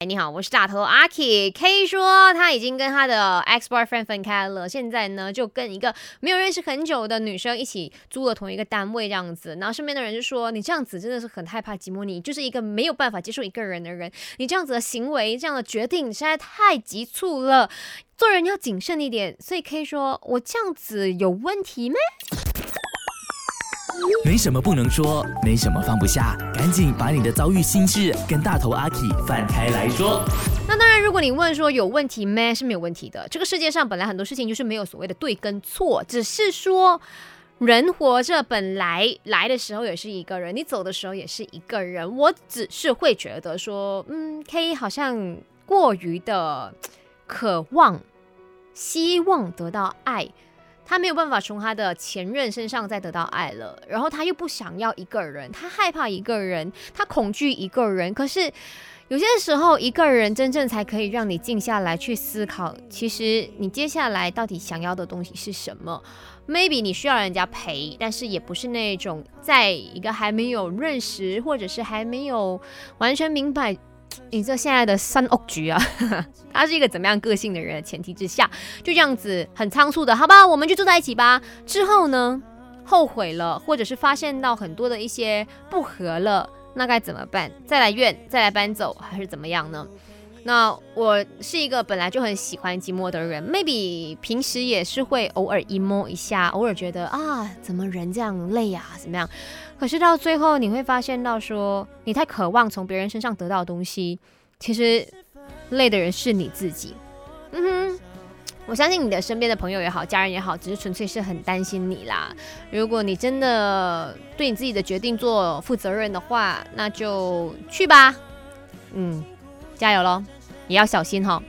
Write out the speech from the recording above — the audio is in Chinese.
哎，你好，我是大头阿 K。K 说他已经跟他的 ex boyfriend 分开了，现在呢就跟一个没有认识很久的女生一起租了同一个单位这样子。然后身边的人就说：“你这样子真的是很害怕寂寞，你就是一个没有办法接受一个人的人。你这样子的行为，这样的决定实在太急促了，做人要谨慎一点。”所以 K 说：“我这样子有问题吗？”没什么不能说，没什么放不下，赶紧把你的遭遇心事跟大头阿 K 放开来说。那当然，如果你问说有问题没，是没有问题的。这个世界上本来很多事情就是没有所谓的对跟错，只是说人活着本来来的时候也是一个人，你走的时候也是一个人。我只是会觉得说，嗯，K 好像过于的渴望、希望得到爱。他没有办法从他的前任身上再得到爱了，然后他又不想要一个人，他害怕一个人，他恐惧一个人。可是有些时候，一个人真正才可以让你静下来去思考，其实你接下来到底想要的东西是什么？Maybe 你需要人家陪，但是也不是那种在一个还没有认识，或者是还没有完全明白。你这现在的三屋局啊，他是一个怎么样个性的人前提之下，就这样子很仓促的，好吧，我们就住在一起吧。之后呢，后悔了，或者是发现到很多的一些不和了，那该怎么办？再来怨，再来搬走，还是怎么样呢？那我是一个本来就很喜欢寂寞的人，maybe 平时也是会偶尔 emo 一下，偶尔觉得啊，怎么人这样累呀，怎么样？可是到最后你会发现到说，你太渴望从别人身上得到东西，其实累的人是你自己。嗯哼，我相信你的身边的朋友也好，家人也好，只是纯粹是很担心你啦。如果你真的对你自己的决定做负责任的话，那就去吧。嗯。加油喽，也要小心哈。